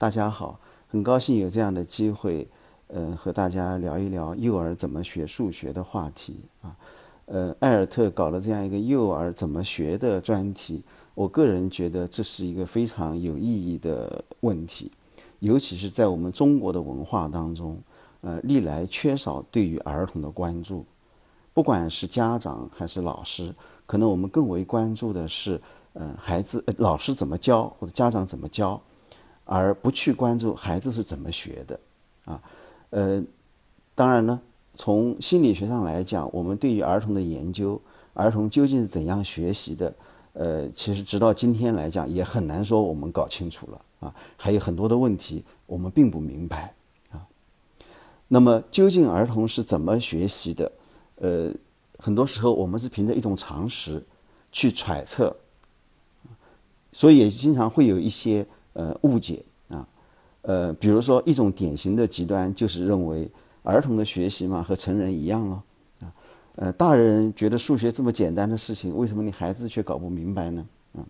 大家好，很高兴有这样的机会，嗯，和大家聊一聊幼儿怎么学数学的话题啊。呃，艾尔特搞了这样一个幼儿怎么学的专题，我个人觉得这是一个非常有意义的问题，尤其是在我们中国的文化当中，呃，历来缺少对于儿童的关注，不管是家长还是老师，可能我们更为关注的是，呃，孩子老师怎么教或者家长怎么教，而不去关注孩子是怎么学的，啊，呃，当然呢。从心理学上来讲，我们对于儿童的研究，儿童究竟是怎样学习的，呃，其实直到今天来讲，也很难说我们搞清楚了啊，还有很多的问题我们并不明白啊。那么，究竟儿童是怎么学习的？呃，很多时候我们是凭着一种常识去揣测，所以也经常会有一些呃误解，呃，比如说一种典型的极端就是认为。儿童的学习嘛，和成人一样咯。啊，呃，大人觉得数学这么简单的事情，为什么你孩子却搞不明白呢？嗯，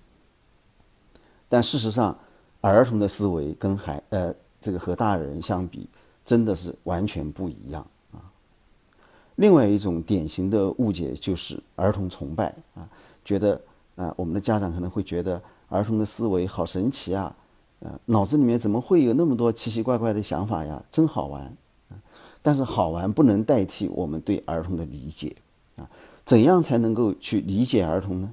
但事实上，儿童的思维跟孩呃这个和大人相比，真的是完全不一样啊。另外一种典型的误解就是儿童崇拜啊，觉得啊，我们的家长可能会觉得儿童的思维好神奇啊，呃，脑子里面怎么会有那么多奇奇怪怪的想法呀？真好玩。但是好玩不能代替我们对儿童的理解啊！怎样才能够去理解儿童呢？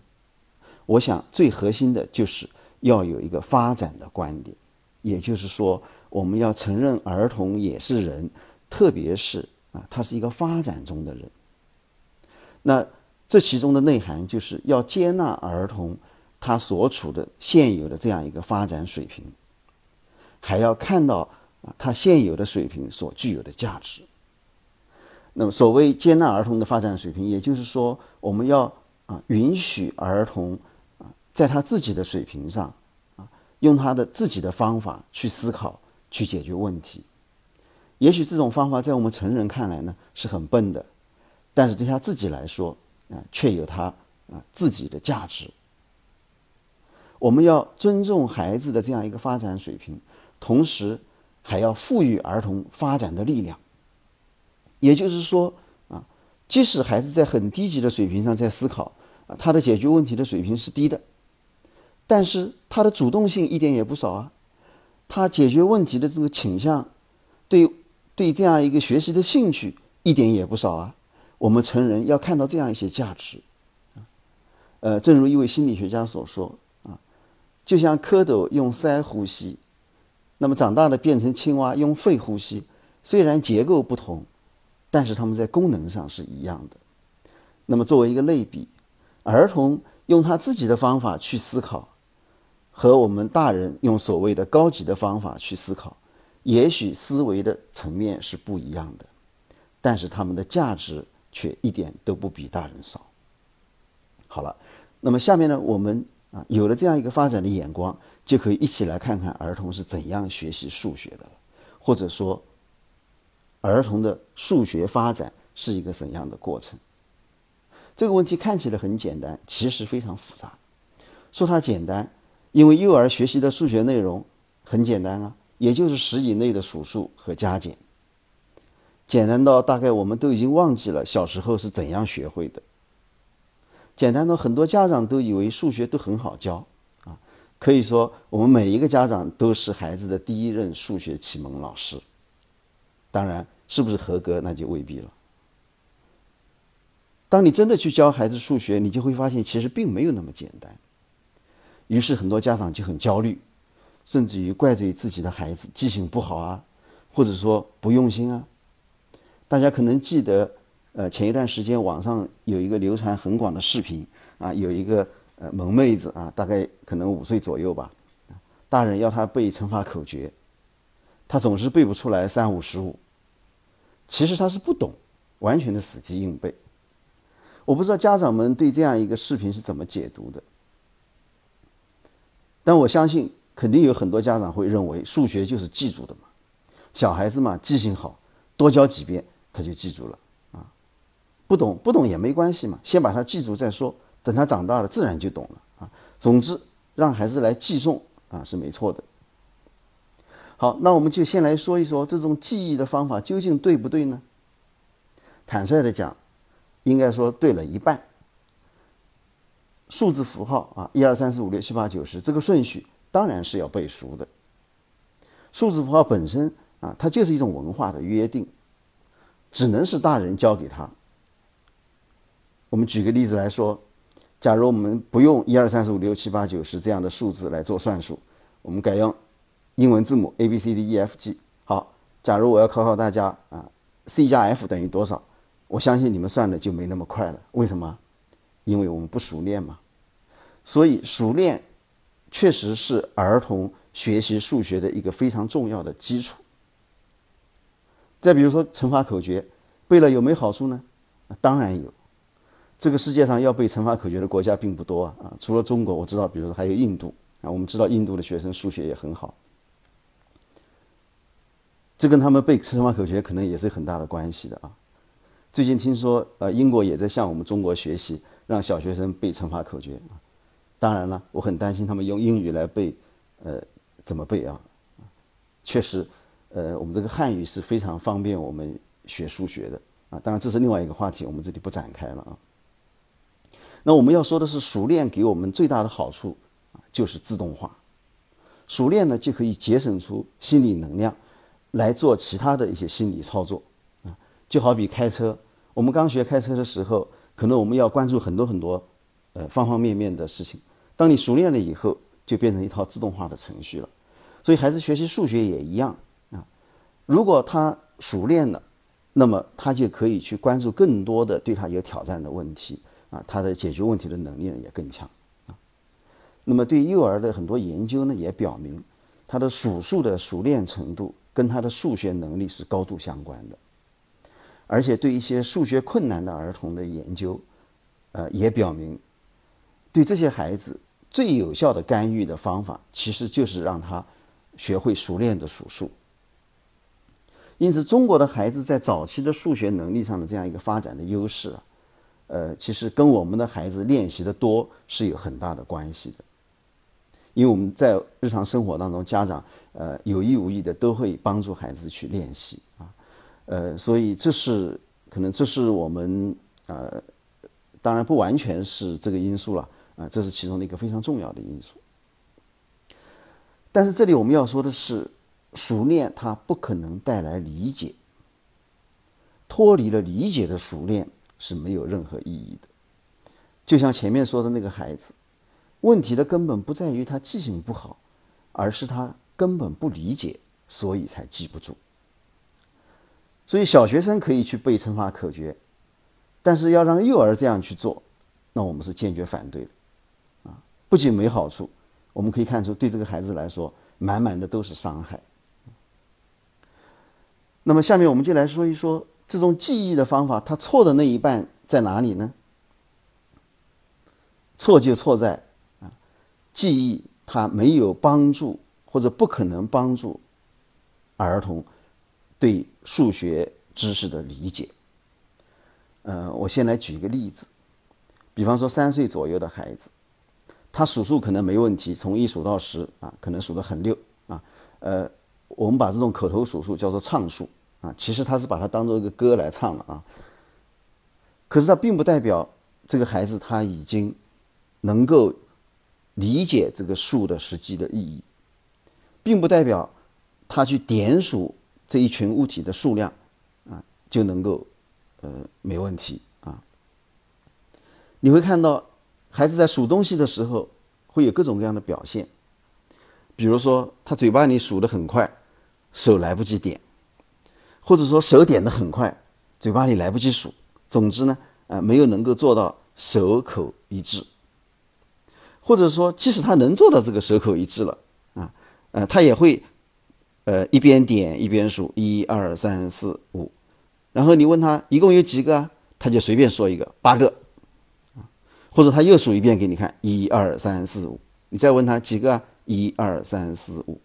我想最核心的就是要有一个发展的观点，也就是说，我们要承认儿童也是人，特别是啊，他是一个发展中的人。那这其中的内涵就是要接纳儿童他所处的现有的这样一个发展水平，还要看到。啊，他现有的水平所具有的价值。那么，所谓接纳儿童的发展水平，也就是说，我们要啊允许儿童啊在他自己的水平上啊，用他的自己的方法去思考、去解决问题。也许这种方法在我们成人看来呢是很笨的，但是对他自己来说啊，却有他啊自己的价值。我们要尊重孩子的这样一个发展水平，同时。还要赋予儿童发展的力量，也就是说啊，即使孩子在很低级的水平上在思考，他的解决问题的水平是低的，但是他的主动性一点也不少啊，他解决问题的这个倾向，对对这样一个学习的兴趣一点也不少啊。我们成人要看到这样一些价值啊，呃，正如一位心理学家所说啊，就像蝌蚪用鳃呼吸。那么长大了变成青蛙用肺呼吸，虽然结构不同，但是他们在功能上是一样的。那么作为一个类比，儿童用他自己的方法去思考，和我们大人用所谓的高级的方法去思考，也许思维的层面是不一样的，但是他们的价值却一点都不比大人少。好了，那么下面呢，我们啊有了这样一个发展的眼光。就可以一起来看看儿童是怎样学习数学的，或者说，儿童的数学发展是一个怎样的过程？这个问题看起来很简单，其实非常复杂。说它简单，因为幼儿学习的数学内容很简单啊，也就是十以内的数数和加减，简单到大概我们都已经忘记了小时候是怎样学会的，简单到很多家长都以为数学都很好教。可以说，我们每一个家长都是孩子的第一任数学启蒙老师。当然，是不是合格那就未必了。当你真的去教孩子数学，你就会发现其实并没有那么简单。于是很多家长就很焦虑，甚至于怪罪自己的孩子记性不好啊，或者说不用心啊。大家可能记得，呃，前一段时间网上有一个流传很广的视频啊，有一个。呃，萌妹子啊，大概可能五岁左右吧。大人要他背乘法口诀，他总是背不出来三五十五。其实他是不懂，完全的死记硬背。我不知道家长们对这样一个视频是怎么解读的，但我相信肯定有很多家长会认为数学就是记住的嘛，小孩子嘛记性好，多教几遍他就记住了啊。不懂不懂也没关系嘛，先把它记住再说。等他长大了，自然就懂了啊。总之，让孩子来记诵啊是没错的。好，那我们就先来说一说这种记忆的方法究竟对不对呢？坦率的讲，应该说对了一半。数字符号啊，一二三四五六七八九十这个顺序当然是要背熟的。数字符号本身啊，它就是一种文化的约定，只能是大人教给他。我们举个例子来说，假如我们不用一二三四五六七八九十这样的数字来做算术，我们改用英文字母 A B C D E F G。好，假如我要考考大家啊，C 加 F 等于多少？我相信你们算的就没那么快了。为什么？因为我们不熟练嘛。所以熟练确实是儿童学习数学的一个非常重要的基础。再比如说乘法口诀，背了有没有好处呢？当然有。这个世界上要背乘法口诀的国家并不多啊，除了中国，我知道，比如说还有印度啊。我们知道印度的学生数学也很好，这跟他们背乘法口诀可能也是很大的关系的啊。最近听说，呃，英国也在向我们中国学习，让小学生背乘法口诀啊。当然了，我很担心他们用英语来背，呃，怎么背啊？确实，呃，我们这个汉语是非常方便我们学数学的啊。当然，这是另外一个话题，我们这里不展开了啊。那我们要说的是，熟练给我们最大的好处啊，就是自动化。熟练呢，就可以节省出心理能量，来做其他的一些心理操作啊。就好比开车，我们刚学开车的时候，可能我们要关注很多很多呃方方面面的事情。当你熟练了以后，就变成一套自动化的程序了。所以孩子学习数学也一样啊。如果他熟练了，那么他就可以去关注更多的对他有挑战的问题。啊，他的解决问题的能力呢也更强啊。那么对幼儿的很多研究呢也表明，他的数数的熟练程度跟他的数学能力是高度相关的。而且对一些数学困难的儿童的研究，呃，也表明，对这些孩子最有效的干预的方法，其实就是让他学会熟练的数数。因此，中国的孩子在早期的数学能力上的这样一个发展的优势。呃，其实跟我们的孩子练习的多是有很大的关系的，因为我们在日常生活当中，家长呃有意无意的都会帮助孩子去练习啊，呃，所以这是可能这是我们呃，当然不完全是这个因素了啊，这是其中的一个非常重要的因素。但是这里我们要说的是，熟练它不可能带来理解，脱离了理解的熟练。是没有任何意义的。就像前面说的那个孩子，问题的根本不在于他记性不好，而是他根本不理解，所以才记不住。所以小学生可以去背乘法口诀，但是要让幼儿这样去做，那我们是坚决反对的。啊，不仅没好处，我们可以看出对这个孩子来说，满满的都是伤害。那么下面我们就来说一说。这种记忆的方法，它错的那一半在哪里呢？错就错在啊，记忆它没有帮助或者不可能帮助儿童对数学知识的理解。呃，我先来举一个例子，比方说三岁左右的孩子，他数数可能没问题，从一数到十啊，可能数得很溜啊。呃，我们把这种口头数数叫做唱数。啊，其实他是把它当做一个歌来唱了啊。可是他并不代表这个孩子他已经能够理解这个数的实际的意义，并不代表他去点数这一群物体的数量啊就能够呃没问题啊。你会看到孩子在数东西的时候会有各种各样的表现，比如说他嘴巴里数的很快，手来不及点。或者说手点的很快，嘴巴里来不及数。总之呢，呃，没有能够做到手口一致。或者说，即使他能做到这个手口一致了，啊，呃，他也会，呃，一边点一边数一二三四五，然后你问他一共有几个啊，他就随便说一个八个，啊，或者他又数一遍给你看一二三四五，你再问他几个啊，一二三四五，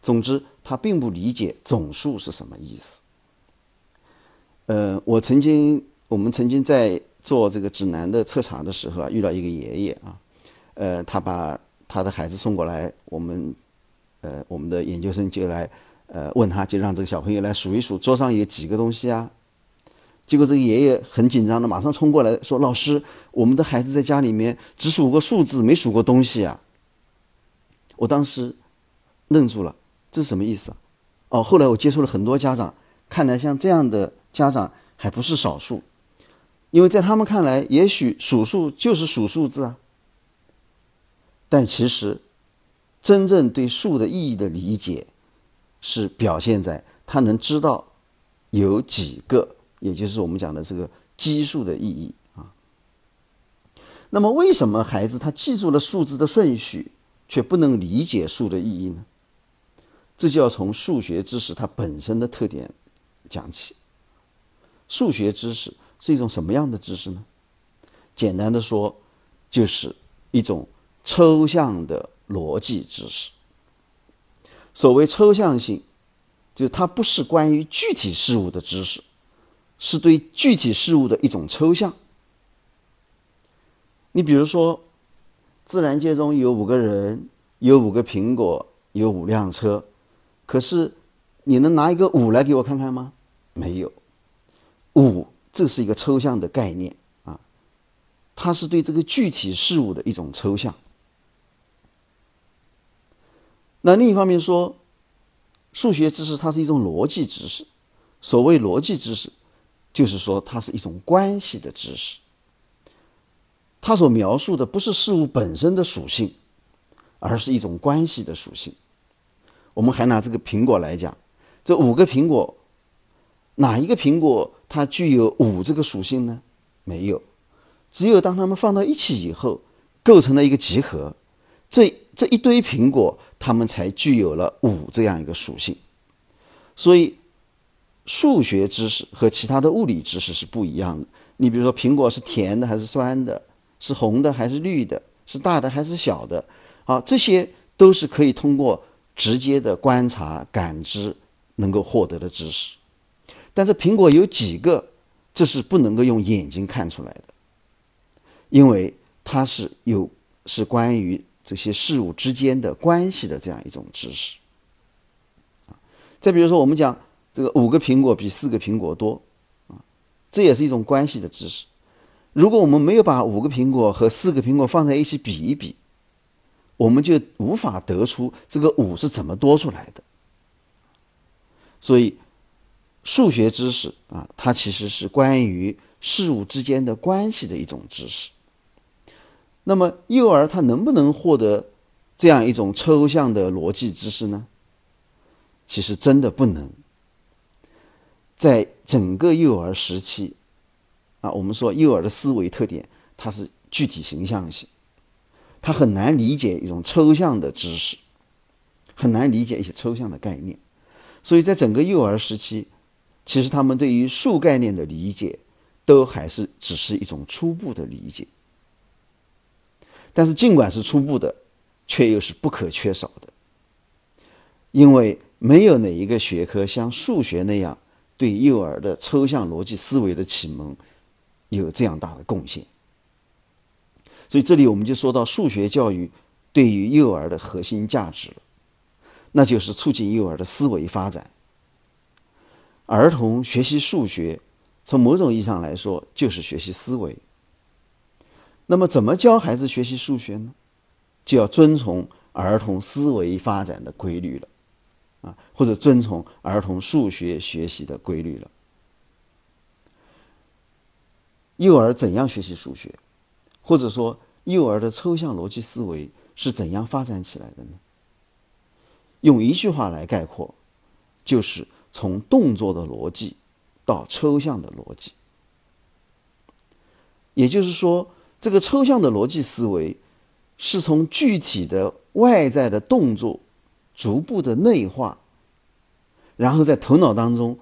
总之他并不理解总数是什么意思。呃，我曾经，我们曾经在做这个指南的测查的时候啊，遇到一个爷爷啊，呃，他把他的孩子送过来，我们，呃，我们的研究生就来呃，问他就让这个小朋友来数一数桌上有几个东西啊？结果这个爷爷很紧张的，马上冲过来说：“老师，我们的孩子在家里面只数过数字，没数过东西啊！”我当时愣住了，这是什么意思啊？哦，后来我接触了很多家长，看来像这样的家长还不是少数，因为在他们看来，也许数数就是数数字啊。但其实，真正对数的意义的理解，是表现在他能知道有几个。也就是我们讲的这个基数的意义啊。那么，为什么孩子他记住了数字的顺序，却不能理解数的意义呢？这就要从数学知识它本身的特点讲起。数学知识是一种什么样的知识呢？简单的说，就是一种抽象的逻辑知识。所谓抽象性，就是它不是关于具体事物的知识。是对具体事物的一种抽象。你比如说，自然界中有五个人，有五个苹果，有五辆车，可是你能拿一个五来给我看看吗？没有。五，这是一个抽象的概念啊，它是对这个具体事物的一种抽象。那另一方面说，数学知识它是一种逻辑知识。所谓逻辑知识。就是说，它是一种关系的知识。它所描述的不是事物本身的属性，而是一种关系的属性。我们还拿这个苹果来讲，这五个苹果，哪一个苹果它具有五这个属性呢？没有，只有当它们放到一起以后，构成了一个集合，这这一堆苹果，它们才具有了五这样一个属性。所以。数学知识和其他的物理知识是不一样的。你比如说，苹果是甜的还是酸的？是红的还是绿的？是大的还是小的？啊，这些都是可以通过直接的观察、感知能够获得的知识。但是苹果有几个，这是不能够用眼睛看出来的，因为它是有是关于这些事物之间的关系的这样一种知识。再比如说，我们讲。这个五个苹果比四个苹果多，啊，这也是一种关系的知识。如果我们没有把五个苹果和四个苹果放在一起比一比，我们就无法得出这个五是怎么多出来的。所以，数学知识啊，它其实是关于事物之间的关系的一种知识。那么，幼儿他能不能获得这样一种抽象的逻辑知识呢？其实真的不能。在整个幼儿时期，啊，我们说幼儿的思维特点，它是具体形象性，他很难理解一种抽象的知识，很难理解一些抽象的概念，所以在整个幼儿时期，其实他们对于数概念的理解，都还是只是一种初步的理解。但是尽管是初步的，却又是不可缺少的，因为没有哪一个学科像数学那样。对幼儿的抽象逻辑思维的启蒙有这样大的贡献，所以这里我们就说到数学教育对于幼儿的核心价值，那就是促进幼儿的思维发展。儿童学习数学，从某种意义上来说就是学习思维。那么，怎么教孩子学习数学呢？就要遵从儿童思维发展的规律了。啊，或者遵从儿童数学学习的规律了。幼儿怎样学习数学，或者说幼儿的抽象逻辑思维是怎样发展起来的呢？用一句话来概括，就是从动作的逻辑到抽象的逻辑。也就是说，这个抽象的逻辑思维是从具体的外在的动作。逐步的内化，然后在头脑当中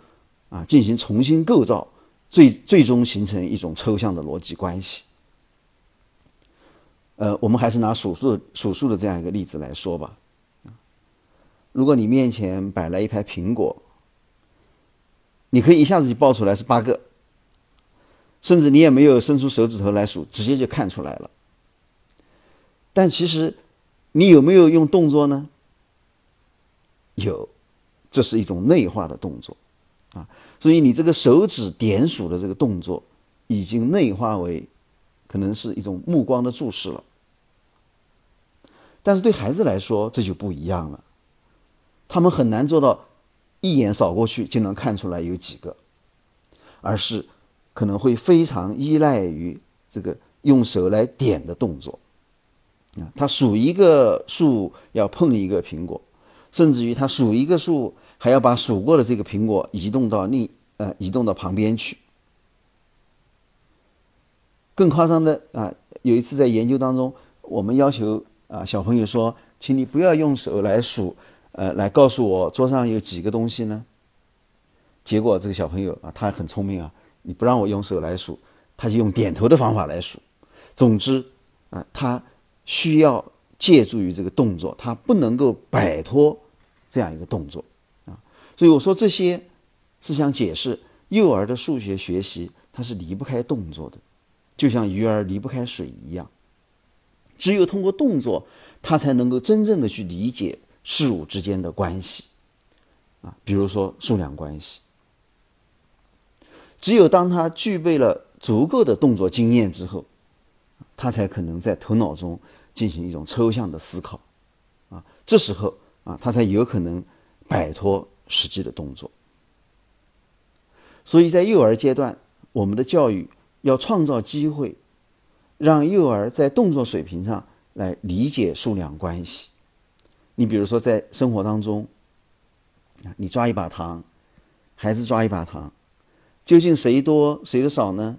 啊进行重新构造，最最终形成一种抽象的逻辑关系。呃，我们还是拿数数数数的这样一个例子来说吧。如果你面前摆来一排苹果，你可以一下子就报出来是八个，甚至你也没有伸出手指头来数，直接就看出来了。但其实你有没有用动作呢？有，这是一种内化的动作，啊，所以你这个手指点数的这个动作，已经内化为可能是一种目光的注视了。但是对孩子来说，这就不一样了，他们很难做到一眼扫过去就能看出来有几个，而是可能会非常依赖于这个用手来点的动作。啊，他数一个数要碰一个苹果，甚至于他数一个数还要把数过的这个苹果移动到另呃移动到旁边去。更夸张的啊，有一次在研究当中，我们要求。啊，小朋友说：“请你不要用手来数，呃，来告诉我桌上有几个东西呢？”结果这个小朋友啊，他很聪明啊，你不让我用手来数，他就用点头的方法来数。总之啊，他需要借助于这个动作，他不能够摆脱这样一个动作啊。所以我说这些是想解释，幼儿的数学学习它是离不开动作的，就像鱼儿离不开水一样。只有通过动作，他才能够真正的去理解事物之间的关系，啊，比如说数量关系。只有当他具备了足够的动作经验之后，他才可能在头脑中进行一种抽象的思考，啊，这时候啊，他才有可能摆脱实际的动作。所以在幼儿阶段，我们的教育要创造机会。让幼儿在动作水平上来理解数量关系。你比如说，在生活当中，你抓一把糖，孩子抓一把糖，究竟谁多谁的少呢？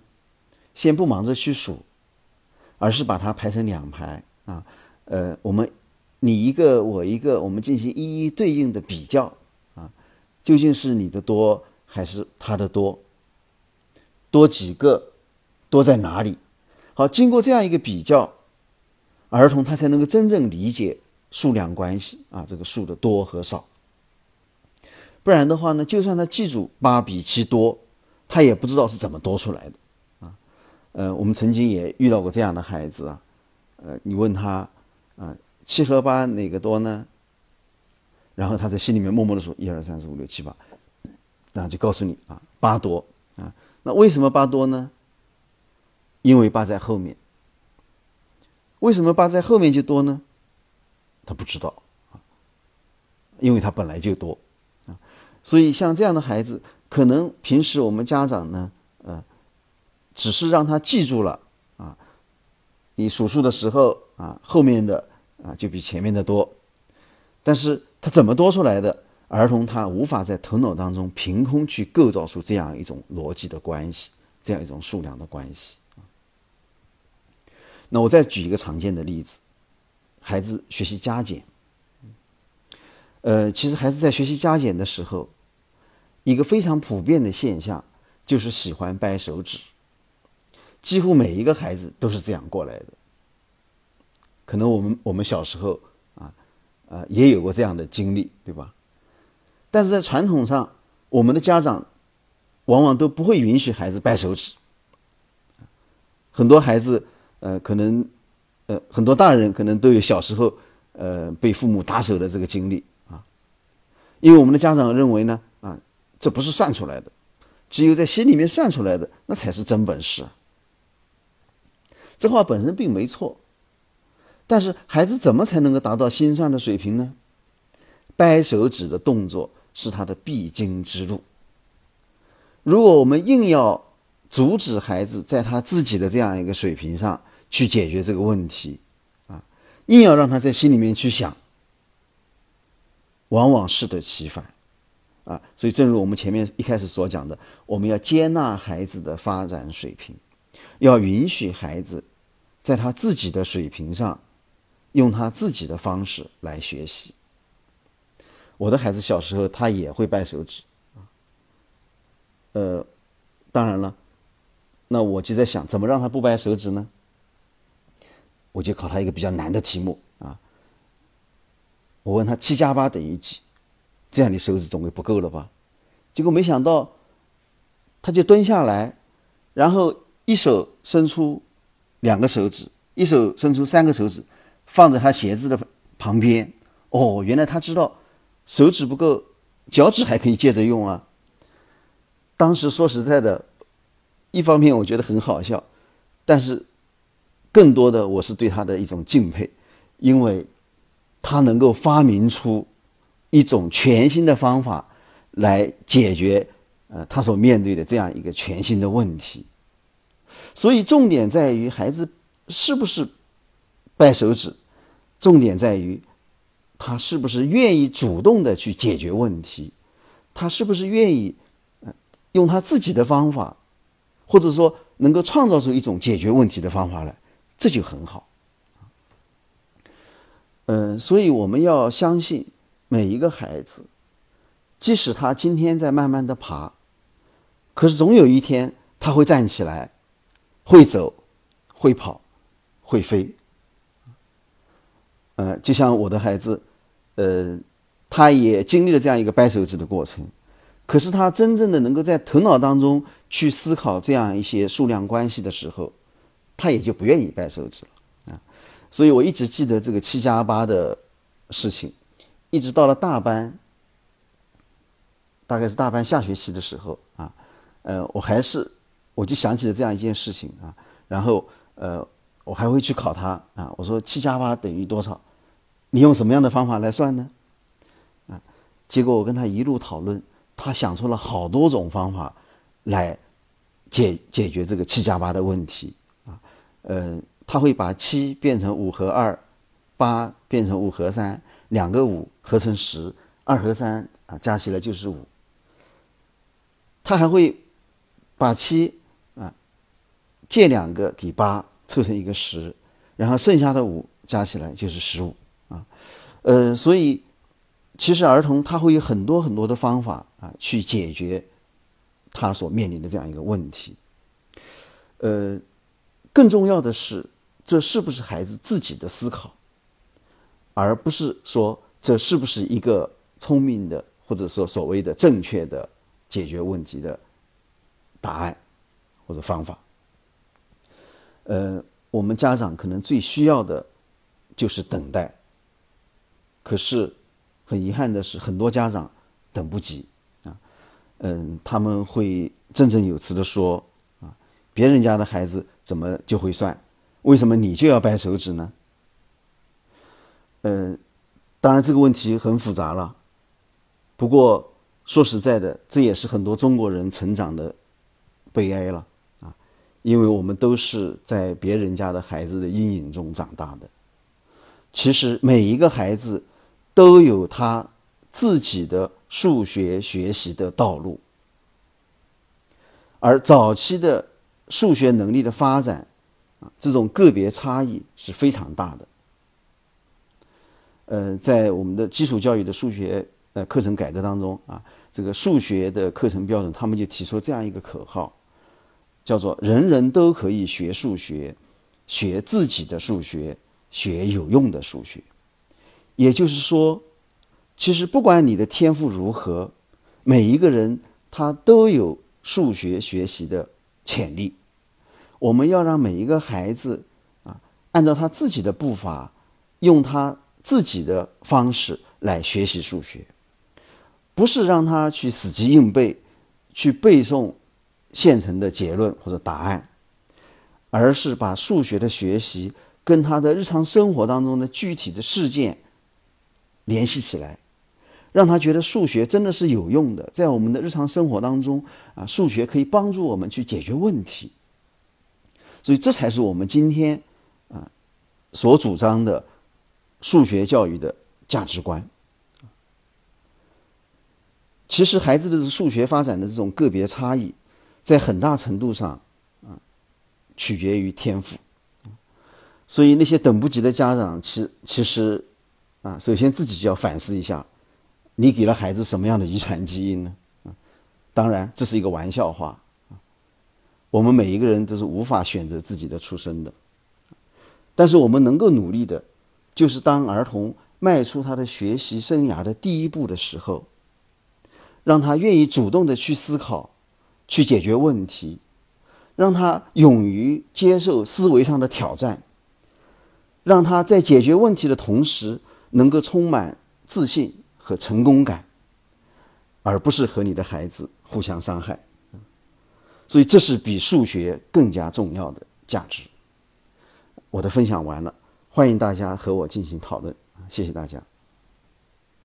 先不忙着去数，而是把它排成两排啊。呃，我们你一个我一个，我们进行一一对应的比较啊。究竟是你的多还是他的多？多几个？多在哪里？好，经过这样一个比较，儿童他才能够真正理解数量关系啊，这个数的多和少。不然的话呢，就算他记住八比七多，他也不知道是怎么多出来的啊。呃，我们曾经也遇到过这样的孩子啊，呃，你问他啊，七和八哪个多呢？然后他在心里面默默的说一二三四五六七八，然后就告诉你啊，八多啊。那为什么八多呢？因为八在后面，为什么八在后面就多呢？他不知道啊，因为他本来就多啊，所以像这样的孩子，可能平时我们家长呢，呃，只是让他记住了啊，你数数的时候啊，后面的啊就比前面的多，但是他怎么多出来的？儿童他无法在头脑当中凭空去构造出这样一种逻辑的关系，这样一种数量的关系。那我再举一个常见的例子，孩子学习加减。呃，其实孩子在学习加减的时候，一个非常普遍的现象就是喜欢掰手指，几乎每一个孩子都是这样过来的。可能我们我们小时候啊，啊也有过这样的经历，对吧？但是在传统上，我们的家长往往都不会允许孩子掰手指，很多孩子。呃，可能，呃，很多大人可能都有小时候，呃，被父母打手的这个经历啊。因为我们的家长认为呢，啊，这不是算出来的，只有在心里面算出来的，那才是真本事。这话本身并没错，但是孩子怎么才能够达到心算的水平呢？掰手指的动作是他的必经之路。如果我们硬要，阻止孩子在他自己的这样一个水平上去解决这个问题，啊，硬要让他在心里面去想，往往适得其反，啊，所以正如我们前面一开始所讲的，我们要接纳孩子的发展水平，要允许孩子在他自己的水平上用他自己的方式来学习。我的孩子小时候他也会掰手指，啊，呃，当然了。那我就在想，怎么让他不掰手指呢？我就考他一个比较难的题目啊。我问他七加八等于几？这样你手指总归不够了吧？结果没想到，他就蹲下来，然后一手伸出两个手指，一手伸出三个手指，放在他鞋子的旁边。哦，原来他知道手指不够，脚趾还可以接着用啊。当时说实在的，一方面我觉得很好笑，但是更多的我是对他的一种敬佩，因为他能够发明出一种全新的方法来解决呃他所面对的这样一个全新的问题。所以重点在于孩子是不是掰手指，重点在于他是不是愿意主动的去解决问题，他是不是愿意。用他自己的方法，或者说能够创造出一种解决问题的方法来，这就很好。嗯，所以我们要相信每一个孩子，即使他今天在慢慢的爬，可是总有一天他会站起来，会走，会跑，会飞。呃，就像我的孩子，呃，他也经历了这样一个掰手指的过程。可是他真正的能够在头脑当中去思考这样一些数量关系的时候，他也就不愿意掰手指了啊。所以我一直记得这个七加八的事情，一直到了大班，大概是大班下学期的时候啊，呃，我还是我就想起了这样一件事情啊，然后呃，我还会去考他啊，我说七加八等于多少？你用什么样的方法来算呢？啊，结果我跟他一路讨论。他想出了好多种方法来解解决这个七加八的问题，呃，他会把七变成五和二，八变成五和三，两个五合成十，二和三啊加起来就是五。他还会把七啊借两个给八凑成一个十，然后剩下的五加起来就是十五啊，呃，所以。其实儿童他会有很多很多的方法啊，去解决他所面临的这样一个问题。呃，更重要的是，这是不是孩子自己的思考，而不是说这是不是一个聪明的或者说所谓的正确的解决问题的答案或者方法。呃，我们家长可能最需要的就是等待，可是。很遗憾的是，很多家长等不及啊，嗯，他们会振振有词的说，别人家的孩子怎么就会算？为什么你就要掰手指呢？嗯，当然这个问题很复杂了。不过说实在的，这也是很多中国人成长的悲哀了啊，因为我们都是在别人家的孩子的阴影中长大的。其实每一个孩子。都有他自己的数学学习的道路，而早期的数学能力的发展啊，这种个别差异是非常大的。呃，在我们的基础教育的数学呃课程改革当中啊，这个数学的课程标准，他们就提出这样一个口号，叫做“人人都可以学数学，学自己的数学，学有用的数学”。也就是说，其实不管你的天赋如何，每一个人他都有数学学习的潜力。我们要让每一个孩子啊，按照他自己的步伐，用他自己的方式来学习数学，不是让他去死记硬背，去背诵现成的结论或者答案，而是把数学的学习跟他的日常生活当中的具体的事件。联系起来，让他觉得数学真的是有用的，在我们的日常生活当中啊，数学可以帮助我们去解决问题。所以，这才是我们今天啊所主张的数学教育的价值观。其实，孩子的数学发展的这种个别差异，在很大程度上啊取决于天赋。所以，那些等不及的家长，其其实。啊，首先自己就要反思一下，你给了孩子什么样的遗传基因呢？当然这是一个玩笑话。我们每一个人都是无法选择自己的出生的，但是我们能够努力的，就是当儿童迈出他的学习生涯的第一步的时候，让他愿意主动的去思考，去解决问题，让他勇于接受思维上的挑战，让他在解决问题的同时。能够充满自信和成功感，而不是和你的孩子互相伤害。所以，这是比数学更加重要的价值。我的分享完了，欢迎大家和我进行讨论，谢谢大家。